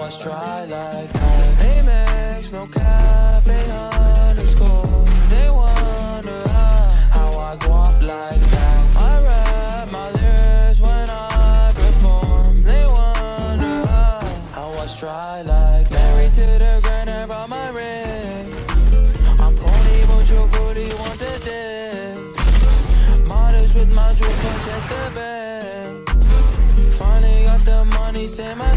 I try like that. Amex, no cap, ain't underscore. They wonder how, I go up like that. I rap my lyrics when I perform. They wonder how, I try like that. Married to the grind, I brought my ring. I'm pony, but your booty want the dick. Modest with my jewel punch at the bank. Finally got the money, say my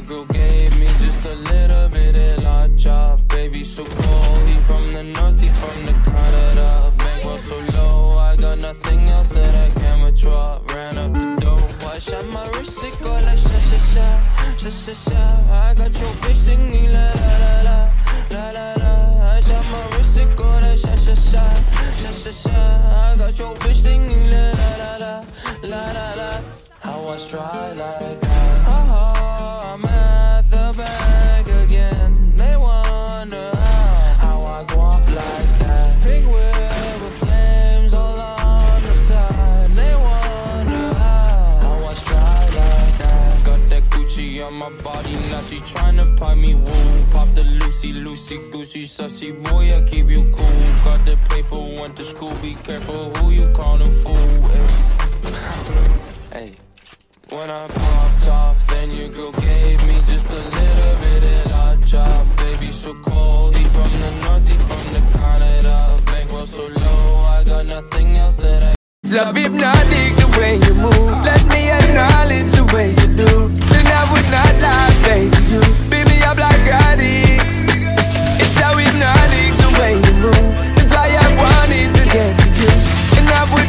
girl gave me just a little bit of la chop. Baby, so cold, he from the north, he from the Canada. Bankroll so low, I got nothing else that I can withdraw. Ran up the dough, I shot my wrist, it go like sha sha sha, sha sha sha. I got your bitch singing la la la la, la la. I shot my wrist, it go like sha sha sha, sha sha sha. I got your bitch singing la la la, la la la. How I try like that. Goosey, sussy boy, I keep you cool. Got the paper, went to school, be careful who you callin' fool. Hey. Hey. When I popped off, then your girl gave me just a little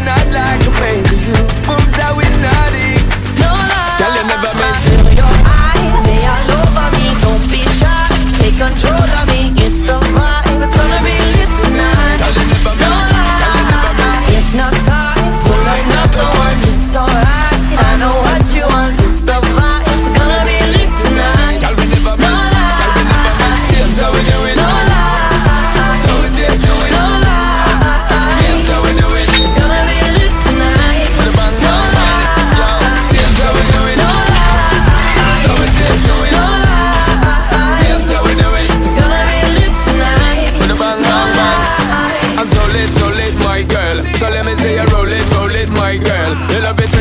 I not lie, baby. You moves how hypnotic. No lie. Girl, you never meant to. Your eyes, they all over me. Don't be shy. Take control of me.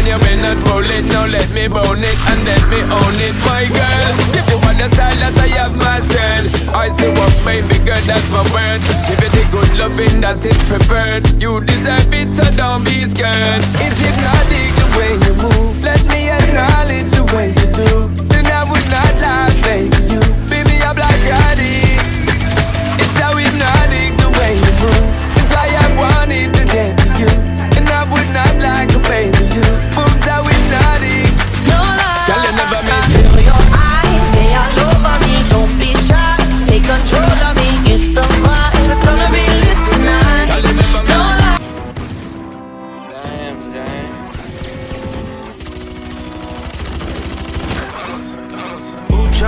You win and roll it. Now let me bone it and let me own it, my girl. If you want the style that I have myself, I see what me good, that's my word. Give you the good loving that is preferred. You deserve it, so don't be scared. It's hypnotic the way you move. Let me acknowledge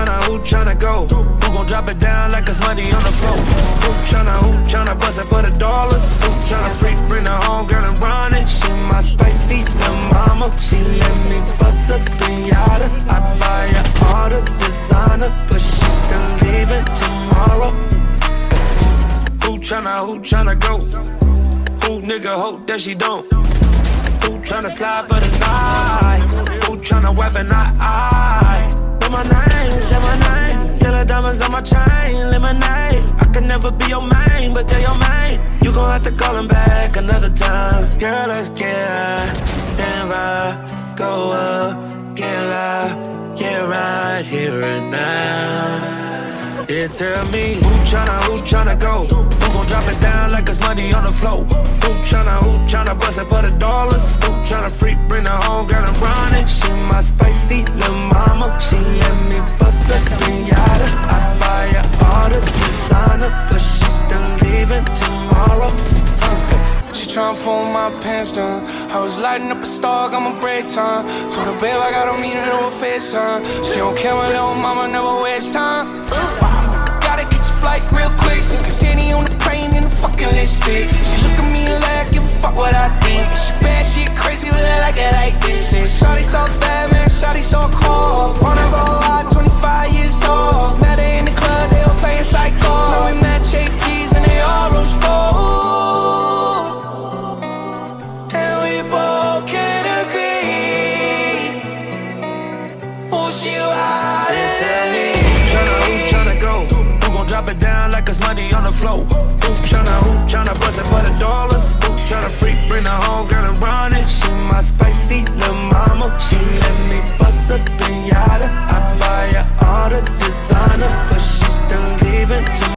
tryna, who tryna go? Who gon' drop it down like it's money on the floor? Who tryna, who tryna bust it for the dollars? Who tryna freak, bring her home, girl, and run it? She my spicy little mama. She let me bust up pinata. I buy her all the designer, but she's still leaving tomorrow. Who tryna, who tryna go? Who nigga hope that she don't? Who tryna slide for the night? Who tryna weapon I? Know my name, say my name. Yellow diamonds on my chain, lemonade. I can never be your main, but tell your main. You gon' have to call him back another time. Girl, let's get high and ride. Go up, get loud, get right here and now. Yeah, tell me who tryna, who tryna go? Who gon' drop it down like it's money on the floor? Who tryna, who tryna bust it for the dollars? Tryna freak, bring her home, girl, and run it. She my spicy little mama. She let me bust a pinata. I buy her all the designer, but she's still leaving tomorrow. Uh. She tryna pull my pants down. I was lighting up a star, got my break time. Told her, babe, I got a meeting over FaceTime. She don't care, my little mama never waste time. Gotta catch a flight real quick. So can Sandy on the plane in the fucking lipstick. She look at me like, give a fuck what I think. She bad, she crazy, but I like it like this. Yeah, Shawty so bad, man, Shawty so cold. Wanna go out, 25 years old. Met her in the club, they were playing psycho. Now we met Jake Keys and they all rose gold. And we both can agree. Oh, she riding. Tell me tryna, who tryna go? Who gon' drop it down like it's money on the floor? The dollars?